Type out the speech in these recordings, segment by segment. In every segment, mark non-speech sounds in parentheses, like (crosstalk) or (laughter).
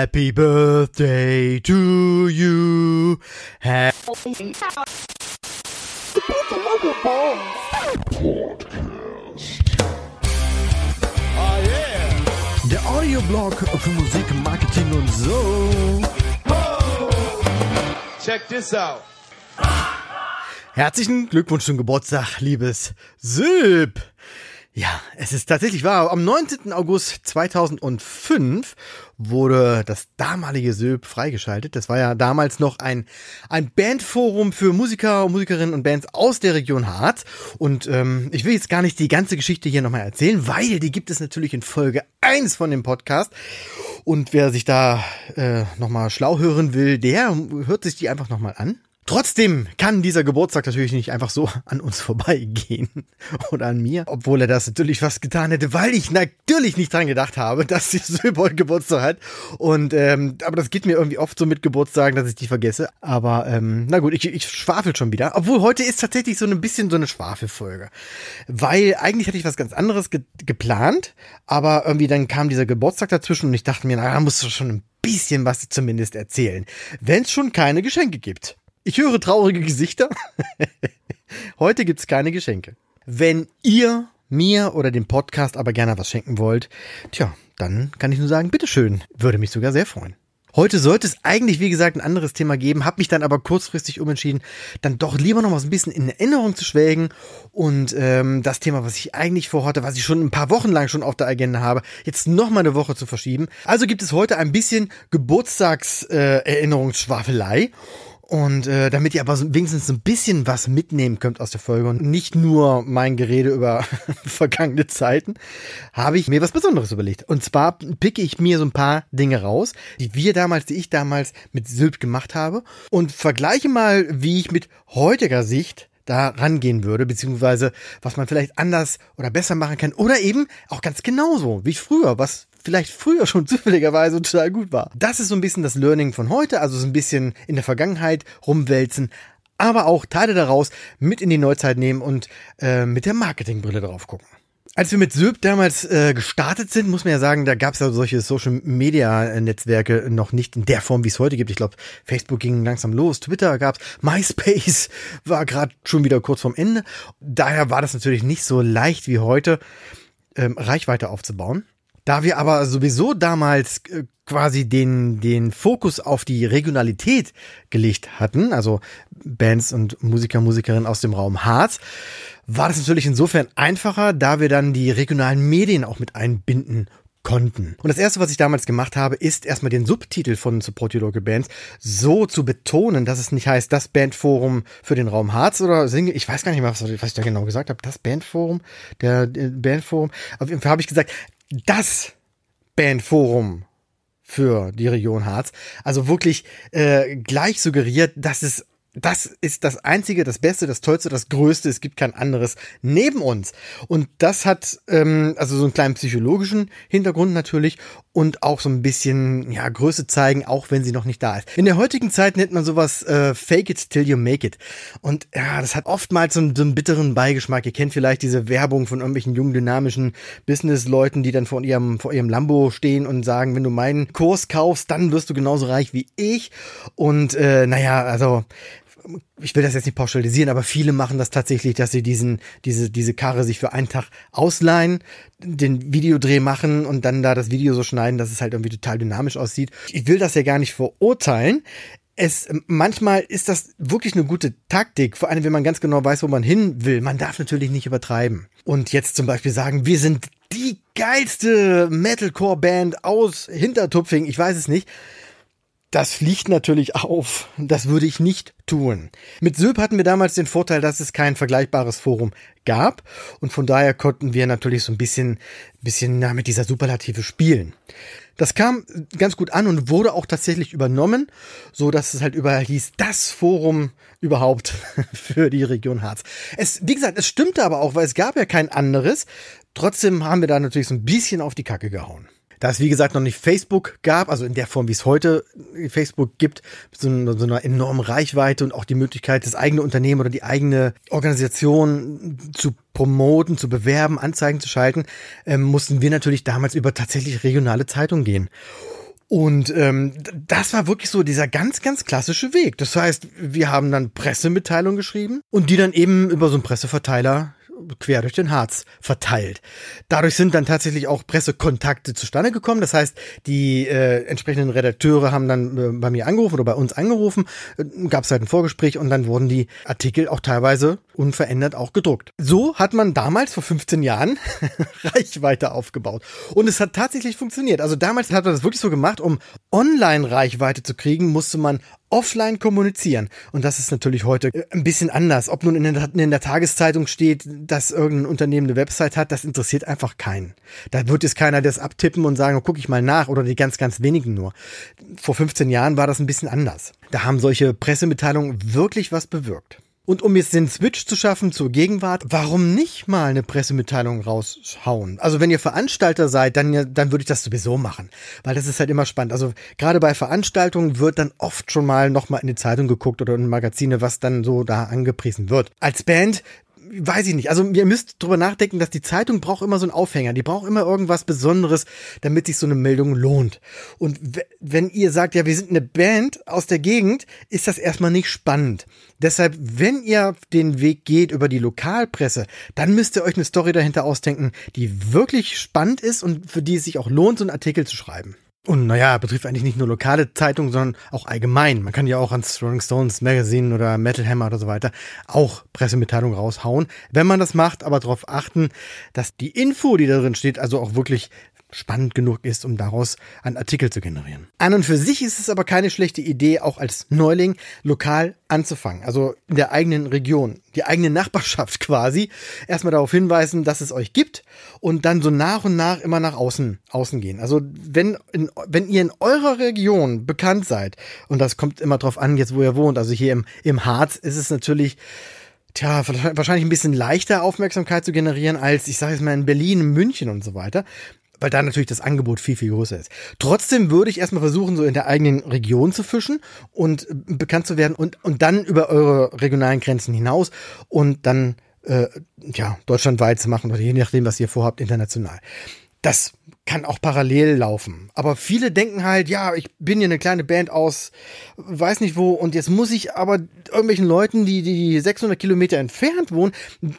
Happy Birthday to you. Happy Der Audioblog für Musik, Marketing und so. Check this out. Herzlichen Glückwunsch zum Geburtstag, liebes Sylp. Ja, es ist tatsächlich wahr. Am 19. August 2005 wurde das damalige Sylp freigeschaltet. Das war ja damals noch ein, ein Bandforum für Musiker, Musikerinnen und Bands aus der Region Harz. Und ähm, ich will jetzt gar nicht die ganze Geschichte hier nochmal erzählen, weil die gibt es natürlich in Folge 1 von dem Podcast. Und wer sich da äh, nochmal schlau hören will, der hört sich die einfach nochmal an. Trotzdem kann dieser Geburtstag natürlich nicht einfach so an uns vorbeigehen (laughs) oder an mir, obwohl er das natürlich fast getan hätte, weil ich natürlich nicht dran gedacht habe, (laughs) dass die Söbold Geburtstag hat. Und ähm, aber das geht mir irgendwie oft so mit Geburtstagen, dass ich die vergesse. Aber ähm, na gut, ich, ich schwafel schon wieder. Obwohl heute ist tatsächlich so ein bisschen so eine Schwafelfolge, weil eigentlich hatte ich was ganz anderes ge geplant, aber irgendwie dann kam dieser Geburtstag dazwischen und ich dachte mir, na, da musst du schon ein bisschen was zumindest erzählen, wenn es schon keine Geschenke gibt. Ich höre traurige Gesichter. (laughs) Heute gibt's keine Geschenke. Wenn ihr mir oder dem Podcast aber gerne was schenken wollt, tja, dann kann ich nur sagen, bitteschön. Würde mich sogar sehr freuen. Heute sollte es eigentlich, wie gesagt, ein anderes Thema geben, habe mich dann aber kurzfristig umentschieden, dann doch lieber noch mal so ein bisschen in Erinnerung zu schwelgen und ähm, das Thema, was ich eigentlich vorhatte, was ich schon ein paar Wochen lang schon auf der Agenda habe, jetzt noch mal eine Woche zu verschieben. Also gibt es heute ein bisschen Geburtstagserinnerungsschwafelei. Äh, und äh, damit ihr aber so wenigstens ein bisschen was mitnehmen könnt aus der Folge und nicht nur mein Gerede über (laughs) vergangene Zeiten, habe ich mir was Besonderes überlegt. Und zwar picke ich mir so ein paar Dinge raus, die wir damals, die ich damals mit Sylp gemacht habe und vergleiche mal, wie ich mit heutiger Sicht da rangehen würde, beziehungsweise was man vielleicht anders oder besser machen kann oder eben auch ganz genauso wie früher, was vielleicht früher schon (laughs) zufälligerweise total gut war. Das ist so ein bisschen das Learning von heute, also so ein bisschen in der Vergangenheit rumwälzen, aber auch Teile daraus mit in die Neuzeit nehmen und äh, mit der Marketingbrille drauf gucken. Als wir mit Syb damals äh, gestartet sind, muss man ja sagen, da gab es ja solche Social-Media-Netzwerke noch nicht in der Form, wie es heute gibt. Ich glaube, Facebook ging langsam los, Twitter gab's, MySpace (laughs) war gerade schon wieder kurz vorm Ende. Daher war das natürlich nicht so leicht wie heute, ähm, Reichweite aufzubauen. Da wir aber sowieso damals äh, quasi den, den Fokus auf die Regionalität gelegt hatten, also Bands und Musiker, Musikerinnen aus dem Raum Harz, war das natürlich insofern einfacher, da wir dann die regionalen Medien auch mit einbinden konnten. Und das erste, was ich damals gemacht habe, ist erstmal den Subtitel von Support Your Local Bands so zu betonen, dass es nicht heißt, das Bandforum für den Raum Harz oder Single, ich weiß gar nicht mehr, was, was ich da genau gesagt habe, das Bandforum, der, der Bandforum. Auf jeden Fall habe ich gesagt, das Bandforum für die Region Harz. Also wirklich äh, gleich suggeriert, dass es das ist das Einzige, das Beste, das Tollste, das Größte. Es gibt kein anderes neben uns. Und das hat ähm, also so einen kleinen psychologischen Hintergrund natürlich und auch so ein bisschen ja Größe zeigen, auch wenn sie noch nicht da ist. In der heutigen Zeit nennt man sowas äh, Fake it till you make it. Und ja, das hat oftmals so einen, so einen bitteren Beigeschmack. Ihr kennt vielleicht diese Werbung von irgendwelchen jungen dynamischen Business-Leuten, die dann vor ihrem vor ihrem Lambo stehen und sagen, wenn du meinen Kurs kaufst, dann wirst du genauso reich wie ich. Und äh, naja, also ich will das jetzt nicht pauschalisieren, aber viele machen das tatsächlich, dass sie diesen, diese, diese Karre sich für einen Tag ausleihen, den Videodreh machen und dann da das Video so schneiden, dass es halt irgendwie total dynamisch aussieht. Ich will das ja gar nicht verurteilen. Es, manchmal ist das wirklich eine gute Taktik, vor allem wenn man ganz genau weiß, wo man hin will. Man darf natürlich nicht übertreiben. Und jetzt zum Beispiel sagen, wir sind die geilste Metalcore-Band aus Hintertupfing, ich weiß es nicht das fliegt natürlich auf. Das würde ich nicht tun. Mit Söb hatten wir damals den Vorteil, dass es kein vergleichbares Forum gab und von daher konnten wir natürlich so ein bisschen, bisschen na, mit dieser Superlative spielen. Das kam ganz gut an und wurde auch tatsächlich übernommen, so dass es halt überall hieß, das Forum überhaupt (laughs) für die Region Harz. Es, wie gesagt, es stimmte aber auch, weil es gab ja kein anderes. Trotzdem haben wir da natürlich so ein bisschen auf die Kacke gehauen. Da es, wie gesagt, noch nicht Facebook gab, also in der Form, wie es heute Facebook gibt, so, so einer enormen Reichweite und auch die Möglichkeit, das eigene Unternehmen oder die eigene Organisation zu promoten, zu bewerben, Anzeigen zu schalten, ähm, mussten wir natürlich damals über tatsächlich regionale Zeitungen gehen. Und ähm, das war wirklich so dieser ganz, ganz klassische Weg. Das heißt, wir haben dann Pressemitteilungen geschrieben und die dann eben über so einen Presseverteiler quer durch den Harz verteilt. Dadurch sind dann tatsächlich auch Pressekontakte zustande gekommen. Das heißt, die äh, entsprechenden Redakteure haben dann äh, bei mir angerufen oder bei uns angerufen, äh, gab es halt ein Vorgespräch und dann wurden die Artikel auch teilweise unverändert auch gedruckt. So hat man damals vor 15 Jahren (laughs) Reichweite aufgebaut. Und es hat tatsächlich funktioniert. Also damals hat man das wirklich so gemacht, um Online-Reichweite zu kriegen, musste man offline kommunizieren. Und das ist natürlich heute äh, ein bisschen anders. Ob nun in der, in der, Tageszeitung steht, dass irgendein Unternehmen eine Website hat, das interessiert einfach keinen. Da wird jetzt keiner das abtippen und sagen, guck ich mal nach oder die ganz, ganz wenigen nur. Vor 15 Jahren war das ein bisschen anders. Da haben solche Pressemitteilungen wirklich was bewirkt. Und um jetzt den Switch zu schaffen zur Gegenwart, warum nicht mal eine Pressemitteilung raushauen? Also wenn ihr Veranstalter seid, dann, dann würde ich das sowieso machen, weil das ist halt immer spannend. Also gerade bei Veranstaltungen wird dann oft schon mal nochmal in die Zeitung geguckt oder in Magazine, was dann so da angepriesen wird. Als Band weiß ich nicht. Also ihr müsst drüber nachdenken, dass die Zeitung braucht immer so einen Aufhänger. Die braucht immer irgendwas Besonderes, damit sich so eine Meldung lohnt. Und wenn ihr sagt, ja, wir sind eine Band aus der Gegend, ist das erstmal nicht spannend. Deshalb, wenn ihr den Weg geht über die Lokalpresse, dann müsst ihr euch eine Story dahinter ausdenken, die wirklich spannend ist und für die es sich auch lohnt, so einen Artikel zu schreiben. Und naja, betrifft eigentlich nicht nur lokale Zeitungen, sondern auch allgemein. Man kann ja auch ans Rolling Stones Magazine oder Metal Hammer oder so weiter auch Pressemitteilungen raushauen. Wenn man das macht, aber darauf achten, dass die Info, die da drin steht, also auch wirklich spannend genug ist, um daraus einen Artikel zu generieren. An und für sich ist es aber keine schlechte Idee, auch als Neuling lokal anzufangen, also in der eigenen Region, die eigene Nachbarschaft (laughs) quasi, erstmal darauf hinweisen, dass es euch gibt und dann so nach und nach immer nach außen, außen gehen. Also wenn, in, wenn ihr in eurer Region bekannt seid, und das kommt immer drauf an, jetzt wo ihr wohnt, also hier im, im Harz ist es natürlich tja, wahrscheinlich ein bisschen leichter Aufmerksamkeit zu generieren als, ich sage jetzt mal, in Berlin, München und so weiter weil da natürlich das Angebot viel, viel größer ist. Trotzdem würde ich erstmal versuchen, so in der eigenen Region zu fischen und bekannt zu werden und, und dann über eure regionalen Grenzen hinaus und dann äh, ja, deutschlandweit zu machen oder je nachdem, was ihr vorhabt, international. Das kann auch parallel laufen. Aber viele denken halt, ja, ich bin hier eine kleine Band aus, weiß nicht wo, und jetzt muss ich aber irgendwelchen Leuten, die, die 600 Kilometer entfernt wohnen,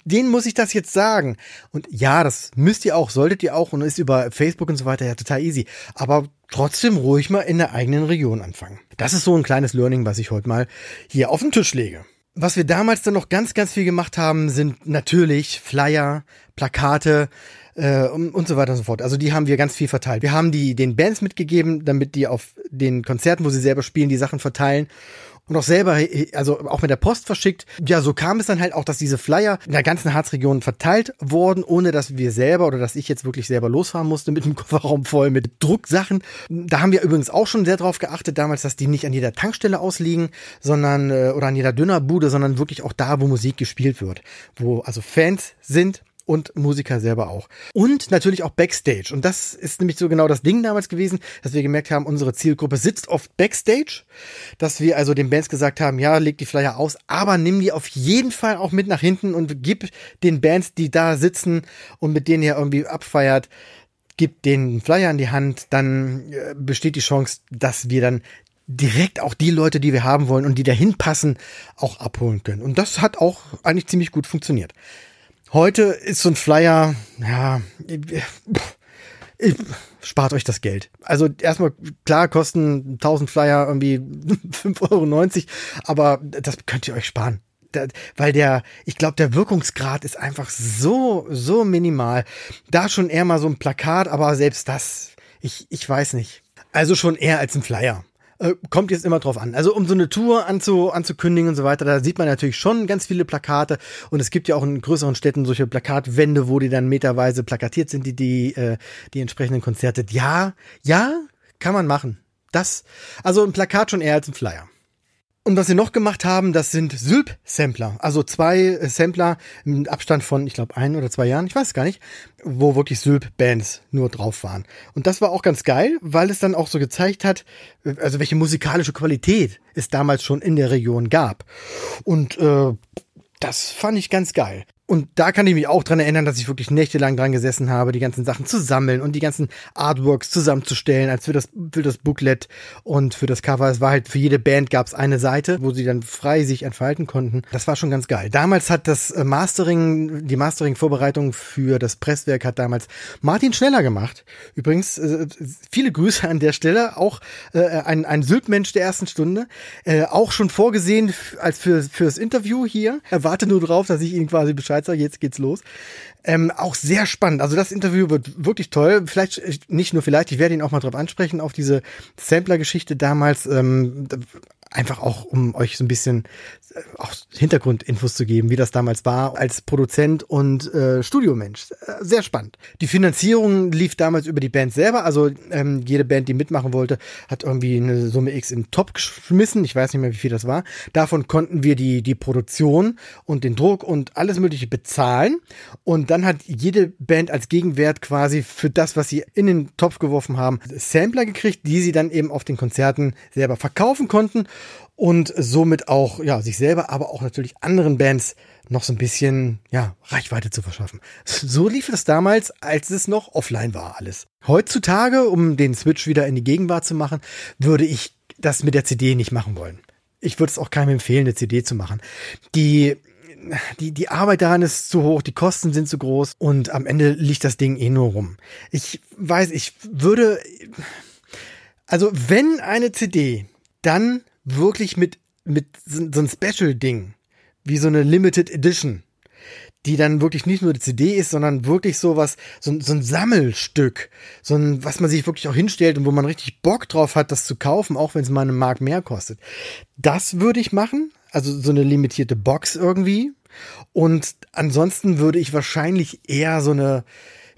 denen muss ich das jetzt sagen. Und ja, das müsst ihr auch, solltet ihr auch, und ist über Facebook und so weiter ja total easy. Aber trotzdem ruhig mal in der eigenen Region anfangen. Das ist so ein kleines Learning, was ich heute mal hier auf den Tisch lege. Was wir damals dann noch ganz, ganz viel gemacht haben, sind natürlich Flyer, Plakate, äh, und so weiter und so fort. Also die haben wir ganz viel verteilt. Wir haben die den Bands mitgegeben, damit die auf den Konzerten, wo sie selber spielen, die Sachen verteilen und auch selber, also auch mit der Post verschickt. Ja, so kam es dann halt auch, dass diese Flyer in der ganzen Harzregion verteilt wurden, ohne dass wir selber oder dass ich jetzt wirklich selber losfahren musste mit dem (laughs) Kofferraum voll mit Drucksachen. Da haben wir übrigens auch schon sehr drauf geachtet damals, dass die nicht an jeder Tankstelle ausliegen, sondern äh, oder an jeder Dünnerbude, sondern wirklich auch da, wo Musik gespielt wird, wo also Fans sind und Musiker selber auch. Und natürlich auch Backstage. Und das ist nämlich so genau das Ding damals gewesen, dass wir gemerkt haben, unsere Zielgruppe sitzt oft Backstage, dass wir also den Bands gesagt haben, ja, leg die Flyer aus, aber nimm die auf jeden Fall auch mit nach hinten und gib den Bands, die da sitzen und mit denen ihr irgendwie abfeiert, gib den Flyer in die Hand, dann äh, besteht die Chance, dass wir dann direkt auch die Leute, die wir haben wollen und die dahin passen, auch abholen können. Und das hat auch eigentlich ziemlich gut funktioniert. Heute ist so ein Flyer, ja, spart euch das Geld. Also erstmal, klar, kosten 1000 Flyer irgendwie (laughs) 5,90 Euro, aber das könnt ihr euch sparen. Da, weil der, ich glaube, der Wirkungsgrad ist einfach so, so minimal. Da schon eher mal so ein Plakat, aber selbst das, ich, ich weiß nicht. Also schon eher als ein Flyer. Äh, kommt jetzt immer drauf an. Also um so eine Tour anzu, anzukündigen und so weiter, da sieht man natürlich schon ganz viele Plakate und es gibt ja auch in größeren Städten solche Plakatwände, wo die dann meterweise plakatiert sind, die die, äh, die entsprechenden Konzerte. Ja, ja, kann man machen. Das, also ein Plakat schon eher als ein Flyer. Und was wir noch gemacht haben, das sind Sylp-Sampler. Also zwei äh, Sampler im Abstand von, ich glaube, ein oder zwei Jahren, ich weiß gar nicht, wo wirklich Sylp-Bands nur drauf waren. Und das war auch ganz geil, weil es dann auch so gezeigt hat, äh, also welche musikalische Qualität es damals schon in der Region gab. Und äh, das fand ich ganz geil. Und da kann ich mich auch dran erinnern, dass ich wirklich nächtelang dran gesessen habe, die ganzen Sachen zu sammeln und die ganzen Artworks zusammenzustellen, als für das, für das Booklet und für das Cover. Es war halt für jede Band gab es eine Seite, wo sie dann frei sich entfalten konnten. Das war schon ganz geil. Damals hat das äh, Mastering, die Mastering-Vorbereitung für das Presswerk hat damals Martin Schneller gemacht. Übrigens, äh, viele Grüße an der Stelle. Auch äh, ein, ein Sylpmensch der ersten Stunde. Äh, auch schon vorgesehen als für, fürs Interview hier. Er warte nur drauf, dass ich ihn quasi Bescheid Schweizer, jetzt geht's los. Ähm, auch sehr spannend. Also das Interview wird wirklich toll. Vielleicht, äh, nicht nur vielleicht, ich werde ihn auch mal drauf ansprechen, auf diese Sampler-Geschichte damals. Ähm, einfach auch, um euch so ein bisschen äh, auch Hintergrundinfos zu geben, wie das damals war als Produzent und äh, Studiomensch. Äh, sehr spannend. Die Finanzierung lief damals über die Band selber. Also ähm, jede Band, die mitmachen wollte, hat irgendwie eine Summe X in Top geschmissen. Ich weiß nicht mehr, wie viel das war. Davon konnten wir die, die Produktion und den Druck und alles Mögliche bezahlen. Und dann hat jede Band als Gegenwert quasi für das, was sie in den Topf geworfen haben, Sampler gekriegt, die sie dann eben auf den Konzerten selber verkaufen konnten und somit auch ja sich selber, aber auch natürlich anderen Bands noch so ein bisschen ja Reichweite zu verschaffen. So lief es damals, als es noch offline war alles. Heutzutage, um den Switch wieder in die Gegenwart zu machen, würde ich das mit der CD nicht machen wollen. Ich würde es auch keinem empfehlen, eine CD zu machen. Die die, die Arbeit daran ist zu hoch, die Kosten sind zu groß und am Ende liegt das Ding eh nur rum. Ich weiß, ich würde, also wenn eine CD, dann wirklich mit, mit so, so ein Special-Ding, wie so eine Limited Edition, die dann wirklich nicht nur die CD ist, sondern wirklich so was, so, so ein Sammelstück, so ein, was man sich wirklich auch hinstellt und wo man richtig Bock drauf hat, das zu kaufen, auch wenn es mal eine Mark mehr kostet. Das würde ich machen, also so eine limitierte Box irgendwie. Und ansonsten würde ich wahrscheinlich eher so eine,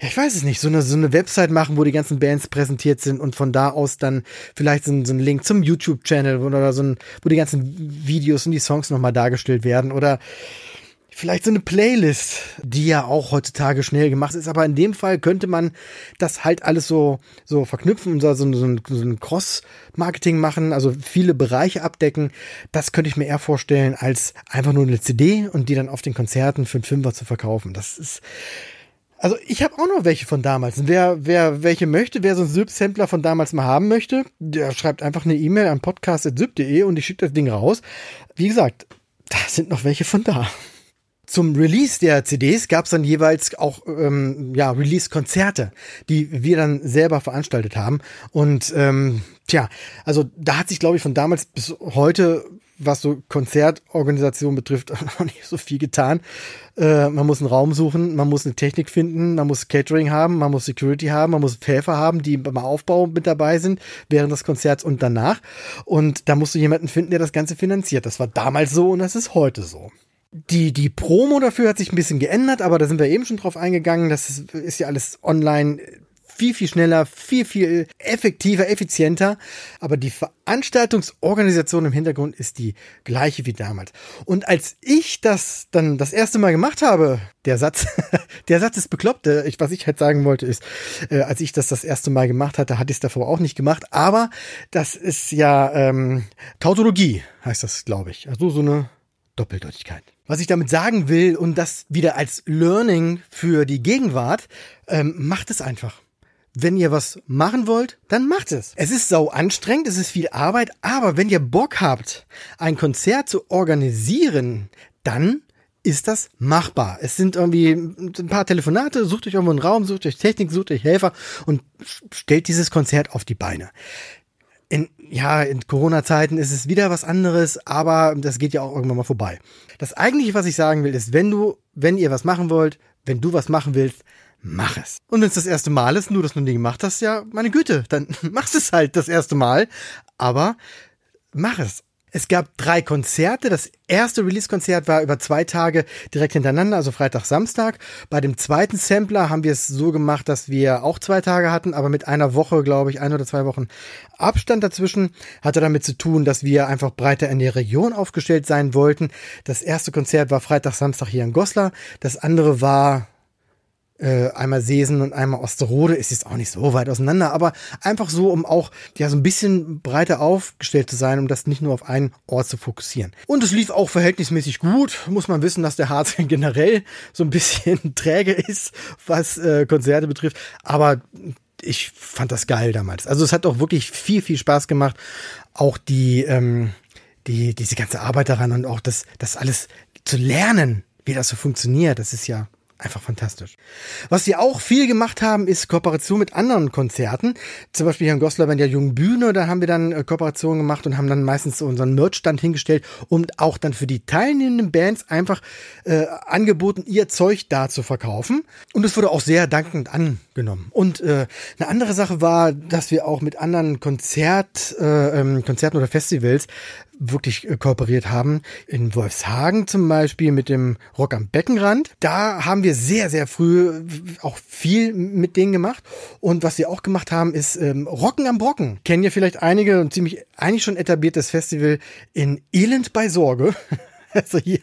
ja, ich weiß es nicht, so eine, so eine Website machen, wo die ganzen Bands präsentiert sind und von da aus dann vielleicht so ein, so ein Link zum YouTube-Channel oder so ein, wo die ganzen Videos und die Songs nochmal dargestellt werden oder vielleicht so eine Playlist, die ja auch heutzutage schnell gemacht ist, aber in dem Fall könnte man das halt alles so, so verknüpfen und so, so, so ein, so ein Cross-Marketing machen, also viele Bereiche abdecken. Das könnte ich mir eher vorstellen, als einfach nur eine CD und die dann auf den Konzerten für einen Fünfer zu verkaufen. Das ist, also ich habe auch noch welche von damals. Wer, wer welche möchte, wer so einen Syp-Sampler von damals mal haben möchte, der schreibt einfach eine E-Mail an podcast.syp.de und ich schicke das Ding raus. Wie gesagt, da sind noch welche von da. Zum Release der CDs gab es dann jeweils auch ähm, ja, Release-Konzerte, die wir dann selber veranstaltet haben. Und ähm, tja, also da hat sich, glaube ich, von damals bis heute was so Konzertorganisation betrifft, (laughs) noch nicht so viel getan. Äh, man muss einen Raum suchen, man muss eine Technik finden, man muss Catering haben, man muss Security haben, man muss Helfer haben, die beim Aufbau mit dabei sind, während des Konzerts und danach. Und da musst du jemanden finden, der das Ganze finanziert. Das war damals so und das ist heute so. Die, die Promo dafür hat sich ein bisschen geändert, aber da sind wir eben schon drauf eingegangen. Das ist, ist ja alles online viel, viel schneller, viel, viel effektiver, effizienter. Aber die Veranstaltungsorganisation im Hintergrund ist die gleiche wie damals. Und als ich das dann das erste Mal gemacht habe, der Satz, (laughs) der Satz ist bekloppt. Ich, was ich halt sagen wollte ist, äh, als ich das das erste Mal gemacht hatte, hatte ich es davor auch nicht gemacht. Aber das ist ja ähm, Tautologie, heißt das, glaube ich. Also so eine Doppeldeutigkeit. Was ich damit sagen will und das wieder als Learning für die Gegenwart, ähm, macht es einfach. Wenn ihr was machen wollt, dann macht es. Es ist sau anstrengend, es ist viel Arbeit, aber wenn ihr Bock habt, ein Konzert zu organisieren, dann ist das machbar. Es sind irgendwie ein paar Telefonate, sucht euch irgendwo einen Raum, sucht euch Technik, sucht euch Helfer und stellt dieses Konzert auf die Beine. In, ja, in Corona-Zeiten ist es wieder was anderes, aber das geht ja auch irgendwann mal vorbei. Das eigentliche, was ich sagen will, ist, wenn du, wenn ihr was machen wollt, wenn du was machen willst, mach es. Und wenn es das erste Mal ist, nur dass du nie gemacht hast, ja, meine Güte, dann (laughs) machst es halt das erste Mal. Aber mach es. Es gab drei Konzerte. Das erste Release-Konzert war über zwei Tage direkt hintereinander, also Freitag, Samstag. Bei dem zweiten Sampler haben wir es so gemacht, dass wir auch zwei Tage hatten, aber mit einer Woche, glaube ich, ein oder zwei Wochen Abstand dazwischen. Hatte damit zu tun, dass wir einfach breiter in der Region aufgestellt sein wollten. Das erste Konzert war Freitag, Samstag hier in Goslar. Das andere war äh, einmal Seesen und einmal Osterode ist jetzt auch nicht so weit auseinander, aber einfach so, um auch ja so ein bisschen breiter aufgestellt zu sein, um das nicht nur auf einen Ort zu fokussieren. Und es lief auch verhältnismäßig gut. Muss man wissen, dass der Harz (laughs) generell so ein bisschen (laughs) träge ist, was äh, Konzerte betrifft. Aber ich fand das geil damals. Also es hat auch wirklich viel, viel Spaß gemacht. Auch die, ähm, die, diese ganze Arbeit daran und auch das, das alles zu lernen, wie das so funktioniert. Das ist ja einfach fantastisch. Was wir auch viel gemacht haben, ist Kooperation mit anderen Konzerten. Zum Beispiel hier in Goslar bei der Jungen Bühne, da haben wir dann äh, Kooperationen gemacht und haben dann meistens unseren Merchstand hingestellt und auch dann für die teilnehmenden Bands einfach äh, angeboten, ihr Zeug da zu verkaufen. Und es wurde auch sehr dankend angenommen. Und äh, eine andere Sache war, dass wir auch mit anderen Konzert, äh, ähm, Konzerten oder Festivals wirklich äh, kooperiert haben. In Wolfshagen zum Beispiel mit dem Rock am Beckenrand. Da haben wir sehr, sehr früh äh, auch viel mit denen gemacht. Und was wir auch gemacht haben, ist ähm, Rocken am Brocken. Kennen ja vielleicht einige und ziemlich eigentlich schon etabliertes Festival in Elend bei Sorge. (laughs) also hier,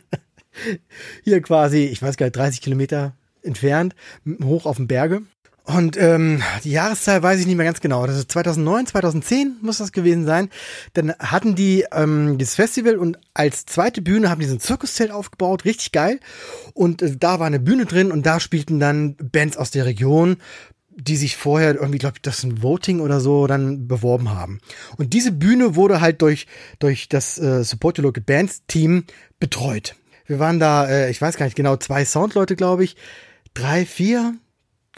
hier quasi, ich weiß gar nicht, 30 Kilometer entfernt, hoch auf den Berge. Und ähm, die Jahreszahl weiß ich nicht mehr ganz genau. Das ist 2009, 2010 muss das gewesen sein. Dann hatten die ähm, das Festival und als zweite Bühne haben die so ein Zirkuszelt aufgebaut, richtig geil. Und äh, da war eine Bühne drin und da spielten dann Bands aus der Region, die sich vorher irgendwie, glaube ich, das ist ein Voting oder so dann beworben haben. Und diese Bühne wurde halt durch durch das äh, Support Your Local Bands Team betreut. Wir waren da, äh, ich weiß gar nicht genau, zwei Soundleute, glaube ich, drei, vier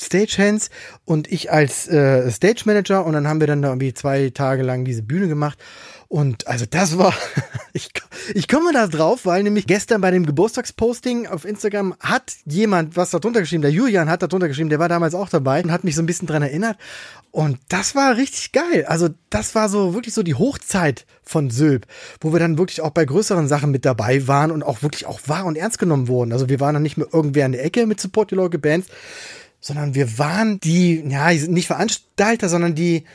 Stagehands und ich als äh, Stage Manager und dann haben wir dann da irgendwie zwei Tage lang diese Bühne gemacht und also das war, (laughs) ich, ich komme da drauf, weil nämlich gestern bei dem Geburtstagsposting auf Instagram hat jemand was da drunter geschrieben, der Julian hat da drunter geschrieben, der war damals auch dabei und hat mich so ein bisschen dran erinnert und das war richtig geil, also das war so wirklich so die Hochzeit von Sylp, wo wir dann wirklich auch bei größeren Sachen mit dabei waren und auch wirklich auch wahr und ernst genommen wurden, also wir waren dann nicht mehr irgendwer in der Ecke mit Support Your Local Bands, sondern wir waren die, ja, nicht Veranstalter, sondern die,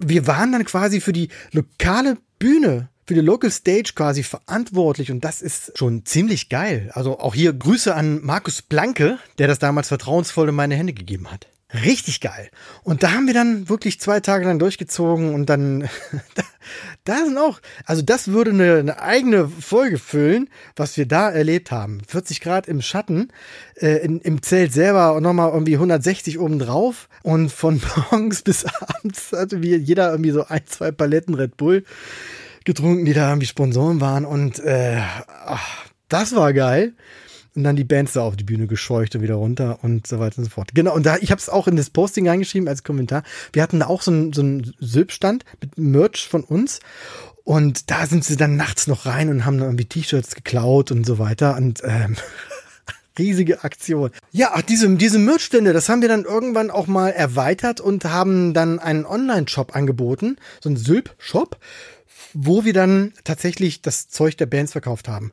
wir waren dann quasi für die lokale Bühne, für die Local Stage quasi verantwortlich und das ist schon ziemlich geil. Also auch hier Grüße an Markus Blanke, der das damals vertrauensvoll in meine Hände gegeben hat. Richtig geil. Und da haben wir dann wirklich zwei Tage lang durchgezogen und dann, (laughs) da, sind auch, also das würde eine, eine, eigene Folge füllen, was wir da erlebt haben. 40 Grad im Schatten, äh, in, im Zelt selber und nochmal irgendwie 160 oben drauf und von (laughs) morgens bis abends hatte wir jeder irgendwie so ein, zwei Paletten Red Bull getrunken, die da irgendwie Sponsoren waren und äh, ach, das war geil und dann die Bands da auf die Bühne gescheucht und wieder runter und so weiter und so fort. Genau, und da, ich habe es auch in das Posting reingeschrieben als Kommentar. Wir hatten da auch so einen, so einen Sylpstand mit Merch von uns und da sind sie dann nachts noch rein und haben dann irgendwie T-Shirts geklaut und so weiter und ähm, (laughs) riesige Aktion. Ja, diese, diese Merchstände, das haben wir dann irgendwann auch mal erweitert und haben dann einen Online-Shop angeboten, so einen Sylp-Shop, wo wir dann tatsächlich das Zeug der Bands verkauft haben.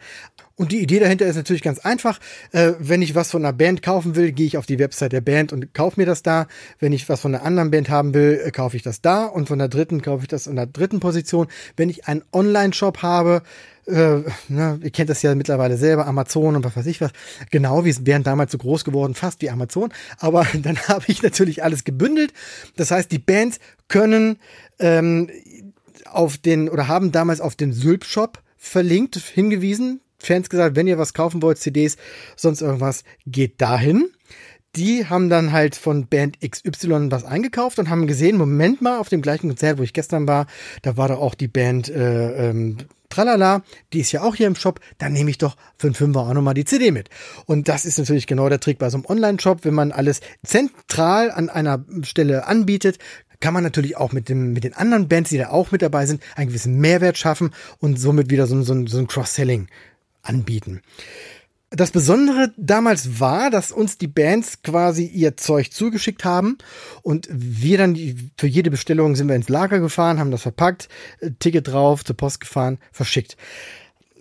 Und die Idee dahinter ist natürlich ganz einfach. Äh, wenn ich was von einer Band kaufen will, gehe ich auf die Website der Band und kaufe mir das da. Wenn ich was von einer anderen Band haben will, äh, kaufe ich das da. Und von der dritten kaufe ich das in der dritten Position. Wenn ich einen Online-Shop habe, äh, ne, ihr kennt das ja mittlerweile selber, Amazon und was weiß ich was. Genau, wir wären damals so groß geworden, fast wie Amazon. Aber (laughs) dann habe ich natürlich alles gebündelt. Das heißt, die Bands können ähm, auf den oder haben damals auf den Sylp-Shop verlinkt, hingewiesen, Fans gesagt, wenn ihr was kaufen wollt, CDs, sonst irgendwas, geht dahin. Die haben dann halt von Band XY was eingekauft und haben gesehen, Moment mal, auf dem gleichen Konzert, wo ich gestern war, da war da auch die Band äh, ähm, Tralala, die ist ja auch hier im Shop, dann nehme ich doch für einen Fünfer auch nochmal die CD mit. Und das ist natürlich genau der Trick bei so einem Online-Shop, wenn man alles zentral an einer Stelle anbietet, kann man natürlich auch mit, dem, mit den anderen Bands, die da auch mit dabei sind, einen gewissen Mehrwert schaffen und somit wieder so, so, so ein Cross-Selling anbieten. Das Besondere damals war, dass uns die Bands quasi ihr Zeug zugeschickt haben und wir dann die, für jede Bestellung sind wir ins Lager gefahren, haben das verpackt, äh, Ticket drauf, zur Post gefahren, verschickt.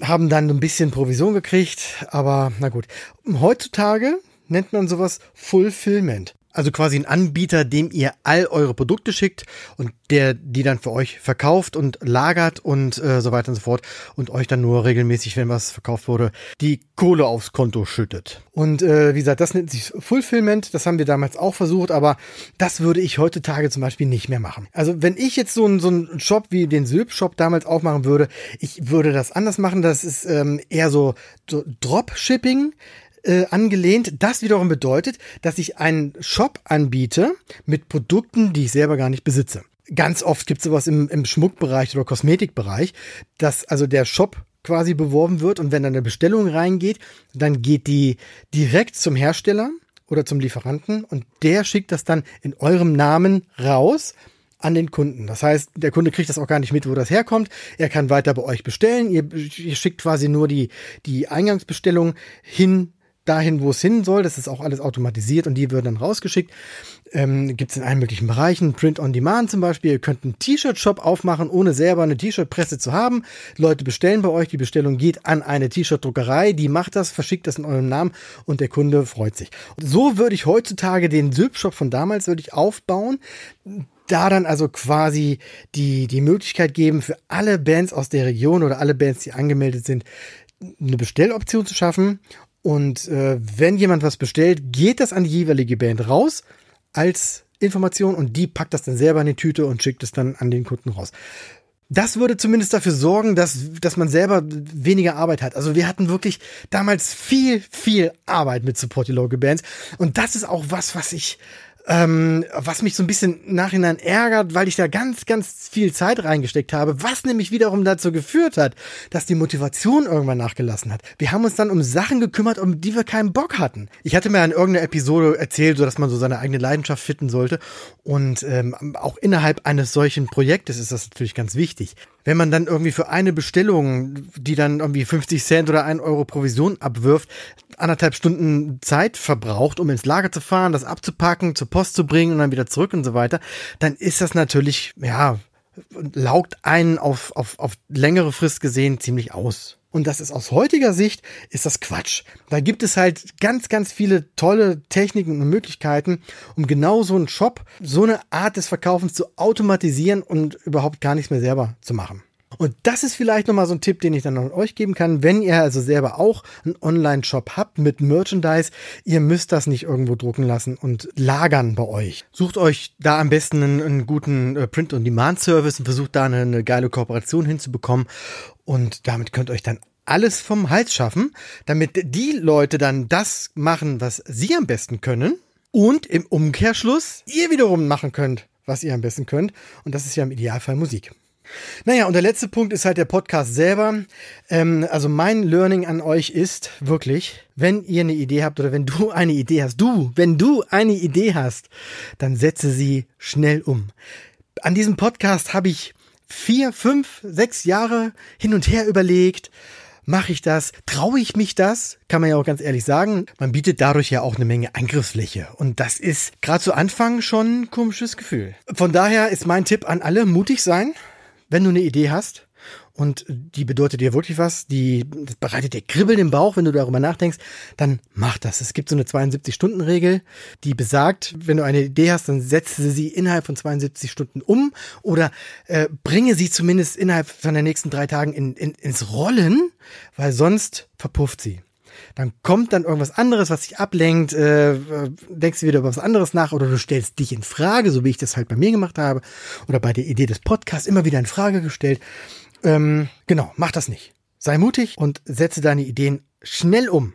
Haben dann ein bisschen Provision gekriegt, aber na gut. Heutzutage nennt man sowas Fulfillment. Also quasi ein Anbieter, dem ihr all eure Produkte schickt und der die dann für euch verkauft und lagert und äh, so weiter und so fort und euch dann nur regelmäßig, wenn was verkauft wurde, die Kohle aufs Konto schüttet. Und äh, wie gesagt, das nennt sich Fulfillment. Das haben wir damals auch versucht, aber das würde ich heutzutage zum Beispiel nicht mehr machen. Also wenn ich jetzt so einen so einen Shop wie den Sylp-Shop damals aufmachen würde, ich würde das anders machen. Das ist ähm, eher so, so Dropshipping äh, angelehnt. Das wiederum bedeutet, dass ich einen Shop anbiete mit Produkten, die ich selber gar nicht besitze. Ganz oft gibt es sowas im, im Schmuckbereich oder Kosmetikbereich, dass also der Shop quasi beworben wird und wenn dann eine Bestellung reingeht, dann geht die direkt zum Hersteller oder zum Lieferanten und der schickt das dann in eurem Namen raus an den Kunden. Das heißt, der Kunde kriegt das auch gar nicht mit, wo das herkommt. Er kann weiter bei euch bestellen. Ihr, ihr schickt quasi nur die, die Eingangsbestellung hin dahin, wo es hin soll. Das ist auch alles automatisiert und die werden dann rausgeschickt. Ähm, Gibt es in allen möglichen Bereichen. Print on Demand zum Beispiel. Ihr könnt einen T-Shirt-Shop aufmachen, ohne selber eine T-Shirt-Presse zu haben. Leute bestellen bei euch. Die Bestellung geht an eine T-Shirt-Druckerei. Die macht das, verschickt das in eurem Namen und der Kunde freut sich. So würde ich heutzutage den Sylp-Shop von damals würde ich aufbauen da dann also quasi die, die Möglichkeit geben, für alle Bands aus der Region oder alle Bands, die angemeldet sind, eine Bestelloption zu schaffen und äh, wenn jemand was bestellt, geht das an die jeweilige Band raus als Information und die packt das dann selber in die Tüte und schickt es dann an den Kunden raus. Das würde zumindest dafür sorgen, dass, dass man selber weniger Arbeit hat. Also wir hatten wirklich damals viel, viel Arbeit mit Support Local Bands. Und das ist auch was, was ich ähm, was mich so ein bisschen nachhinein ärgert, weil ich da ganz, ganz viel Zeit reingesteckt habe, was nämlich wiederum dazu geführt hat, dass die Motivation irgendwann nachgelassen hat. Wir haben uns dann um Sachen gekümmert, um die wir keinen Bock hatten. Ich hatte mir in irgendeiner Episode erzählt, so dass man so seine eigene Leidenschaft fitten sollte. Und ähm, auch innerhalb eines solchen Projektes ist das natürlich ganz wichtig wenn man dann irgendwie für eine Bestellung, die dann irgendwie 50 Cent oder 1 Euro Provision abwirft, anderthalb Stunden Zeit verbraucht, um ins Lager zu fahren, das abzupacken, zur Post zu bringen und dann wieder zurück und so weiter, dann ist das natürlich, ja, laugt einen auf, auf, auf längere Frist gesehen ziemlich aus. Und das ist aus heutiger Sicht, ist das Quatsch. Da gibt es halt ganz, ganz viele tolle Techniken und Möglichkeiten, um genau so einen Shop, so eine Art des Verkaufens zu automatisieren und überhaupt gar nichts mehr selber zu machen. Und das ist vielleicht nochmal so ein Tipp, den ich dann an euch geben kann. Wenn ihr also selber auch einen Online-Shop habt mit Merchandise, ihr müsst das nicht irgendwo drucken lassen und lagern bei euch. Sucht euch da am besten einen, einen guten äh, Print-on-Demand-Service und versucht da eine, eine geile Kooperation hinzubekommen. Und damit könnt ihr euch dann alles vom Hals schaffen, damit die Leute dann das machen, was sie am besten können. Und im Umkehrschluss ihr wiederum machen könnt, was ihr am besten könnt. Und das ist ja im Idealfall Musik. Naja, und der letzte Punkt ist halt der Podcast selber. Ähm, also mein Learning an euch ist wirklich, wenn ihr eine Idee habt oder wenn du (laughs) eine Idee hast, du, wenn du eine Idee hast, dann setze sie schnell um. An diesem Podcast habe ich vier, fünf, sechs Jahre hin und her überlegt. Mache ich das? Traue ich mich das? Kann man ja auch ganz ehrlich sagen. Man bietet dadurch ja auch eine Menge Eingriffsfläche. Und das ist gerade zu Anfang schon ein komisches Gefühl. Von daher ist mein Tipp an alle, mutig sein wenn du eine Idee hast und die bedeutet dir wirklich was, die bereitet dir Kribbeln im Bauch, wenn du darüber nachdenkst, dann mach das. Es gibt so eine 72-Stunden-Regel, die besagt, wenn du eine Idee hast, dann setze sie innerhalb von 72 Stunden um oder äh, bringe sie zumindest innerhalb von den nächsten drei Tagen in, in, ins Rollen, weil sonst verpufft sie dann kommt dann irgendwas anderes, was dich ablenkt, äh, denkst du wieder über was anderes nach oder du stellst dich in Frage, so wie ich das halt bei mir gemacht habe oder bei der Idee des Podcasts immer wieder in Frage gestellt. Ähm, genau, mach das nicht. Sei mutig und setze deine Ideen schnell um.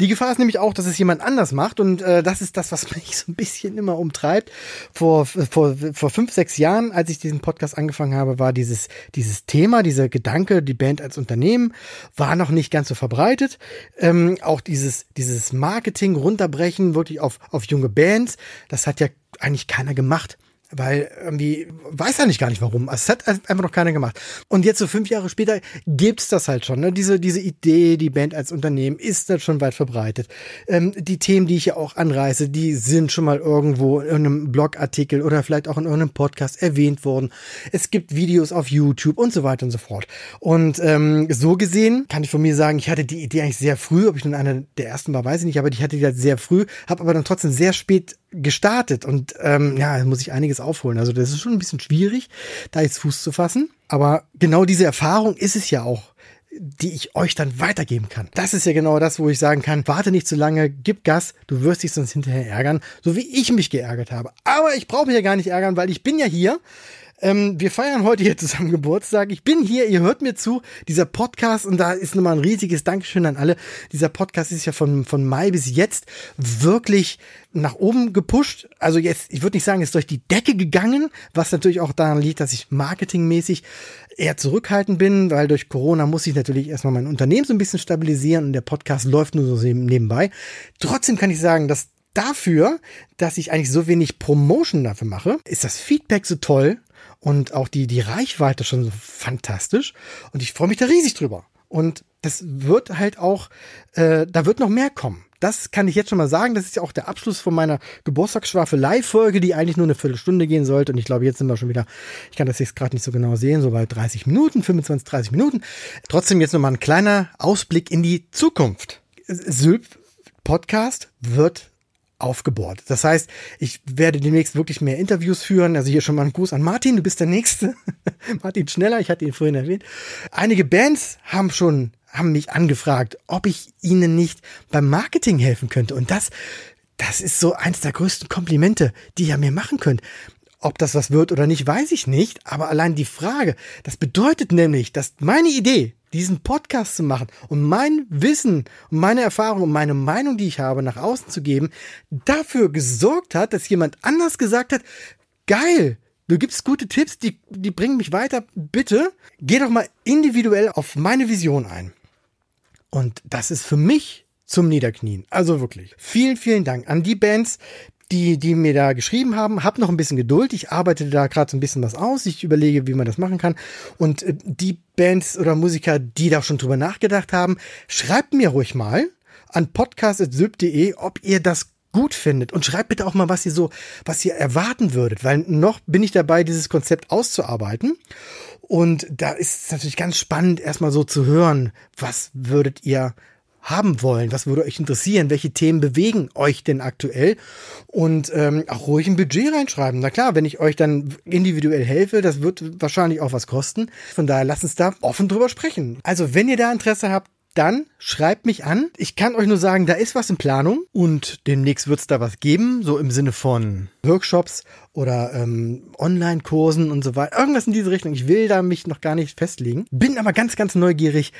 Die Gefahr ist nämlich auch, dass es jemand anders macht und äh, das ist das, was (laughs) mich so ein bisschen immer umtreibt. Vor, vor, vor fünf, sechs Jahren, als ich diesen Podcast angefangen habe, war dieses, dieses Thema, dieser Gedanke, die Band als Unternehmen, war noch nicht ganz so verbreitet. Ähm, auch dieses, dieses Marketing runterbrechen, wirklich auf, auf junge Bands, das hat ja eigentlich keiner gemacht. Weil irgendwie weiß er nicht gar nicht warum. Es hat einfach noch keiner gemacht. Und jetzt so fünf Jahre später gibt's das halt schon. Ne? Diese, diese Idee, die Band als Unternehmen ist dann schon weit verbreitet. Ähm, die Themen, die ich ja auch anreiße, die sind schon mal irgendwo in einem Blogartikel oder vielleicht auch in irgendeinem Podcast erwähnt worden. Es gibt Videos auf YouTube und so weiter und so fort. Und ähm, so gesehen kann ich von mir sagen, ich hatte die Idee eigentlich sehr früh, ob ich nun einer der ersten war, weiß ich nicht, aber ich hatte die halt sehr früh, habe aber dann trotzdem sehr spät gestartet und ähm, ja, muss ich einiges aufholen. Also das ist schon ein bisschen schwierig, da jetzt Fuß zu fassen. Aber genau diese Erfahrung ist es ja auch die ich euch dann weitergeben kann. Das ist ja genau das, wo ich sagen kann, warte nicht zu lange, gib Gas, du wirst dich sonst hinterher ärgern, so wie ich mich geärgert habe. Aber ich brauche mich ja gar nicht ärgern, weil ich bin ja hier ähm, wir feiern heute hier zusammen (laughs) Geburtstag. Ich bin hier, ihr hört mir zu. Dieser Podcast, und da ist nochmal ein riesiges Dankeschön an alle. Dieser Podcast ist ja von, von Mai bis jetzt wirklich nach oben gepusht. Also jetzt, ich würde nicht sagen, ist durch die Decke gegangen, was natürlich auch daran liegt, dass ich marketingmäßig eher zurückhaltend bin, weil durch Corona muss ich natürlich erstmal mein Unternehmen so ein bisschen stabilisieren und der Podcast läuft nur so nebenbei. Trotzdem kann ich sagen, dass dafür, dass ich eigentlich so wenig Promotion dafür mache, ist das Feedback so toll und auch die, die Reichweite schon so fantastisch. Und ich freue mich da riesig drüber. Und das wird halt auch, äh, da wird noch mehr kommen. Das kann ich jetzt schon mal sagen. Das ist ja auch der Abschluss von meiner Geburtstagsschwafel-Live-Folge, die eigentlich nur eine Viertelstunde gehen sollte. Und ich glaube, jetzt sind wir schon wieder, ich kann das jetzt gerade nicht so genau sehen, so bei 30 Minuten, 25, 30 Minuten. Trotzdem jetzt nochmal ein kleiner Ausblick in die Zukunft. Sylp Podcast wird aufgebohrt. Das heißt, ich werde demnächst wirklich mehr Interviews führen. Also hier schon mal ein Gruß an Martin, du bist der Nächste. (laughs) Martin Schneller, ich hatte ihn vorhin erwähnt. Einige Bands haben schon, haben mich angefragt, ob ich ihnen nicht beim Marketing helfen könnte. Und das, das ist so eins der größten Komplimente, die ihr mir machen könnt. Ob das was wird oder nicht, weiß ich nicht. Aber allein die Frage, das bedeutet nämlich, dass meine Idee, diesen Podcast zu machen und mein Wissen und meine Erfahrung und meine Meinung, die ich habe, nach außen zu geben, dafür gesorgt hat, dass jemand anders gesagt hat, geil, du gibst gute Tipps, die, die bringen mich weiter, bitte geh doch mal individuell auf meine Vision ein. Und das ist für mich zum Niederknien. Also wirklich. Vielen, vielen Dank an die Bands, die, die mir da geschrieben haben. Hab noch ein bisschen Geduld. Ich arbeite da gerade so ein bisschen was aus. Ich überlege, wie man das machen kann. Und äh, die Bands oder Musiker, die da schon drüber nachgedacht haben, schreibt mir ruhig mal an podcast.syb.de, ob ihr das gut findet und schreibt bitte auch mal, was ihr so, was ihr erwarten würdet, weil noch bin ich dabei, dieses Konzept auszuarbeiten. Und da ist es natürlich ganz spannend, erstmal so zu hören, was würdet ihr haben wollen? Was würde euch interessieren? Welche Themen bewegen euch denn aktuell? Und ähm, auch ruhig ein Budget reinschreiben. Na klar, wenn ich euch dann individuell helfe, das wird wahrscheinlich auch was kosten. Von daher lasst uns da offen drüber sprechen. Also wenn ihr da Interesse habt, dann schreibt mich an. Ich kann euch nur sagen, da ist was in Planung und demnächst wird es da was geben, so im Sinne von Workshops oder ähm, Online-Kursen und so weiter. Irgendwas in diese Richtung. Ich will da mich noch gar nicht festlegen. Bin aber ganz, ganz neugierig,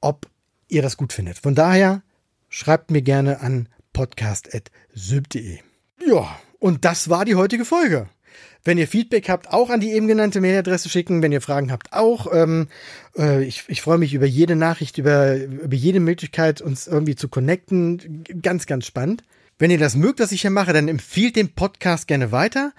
ob ihr das gut findet. Von daher schreibt mir gerne an podcast.syb.de. Ja, und das war die heutige Folge. Wenn ihr Feedback habt, auch an die eben genannte Mailadresse schicken. Wenn ihr Fragen habt, auch. Ähm, äh, ich, ich freue mich über jede Nachricht, über, über jede Möglichkeit, uns irgendwie zu connecten. Ganz, ganz spannend. Wenn ihr das mögt, was ich hier mache, dann empfiehlt den Podcast gerne weiter.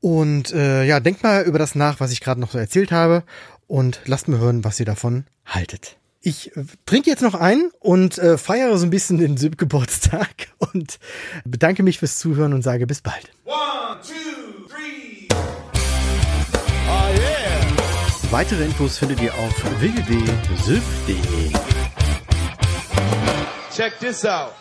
Und äh, ja, denkt mal über das nach, was ich gerade noch so erzählt habe. Und lasst mir hören, was ihr davon haltet. Ich äh, trinke jetzt noch ein und äh, feiere so ein bisschen den Süb-Geburtstag (laughs) und bedanke mich fürs Zuhören und sage bis bald. One, two, three. Oh yeah. Weitere Infos findet ihr auf www.syb.de. Check this out.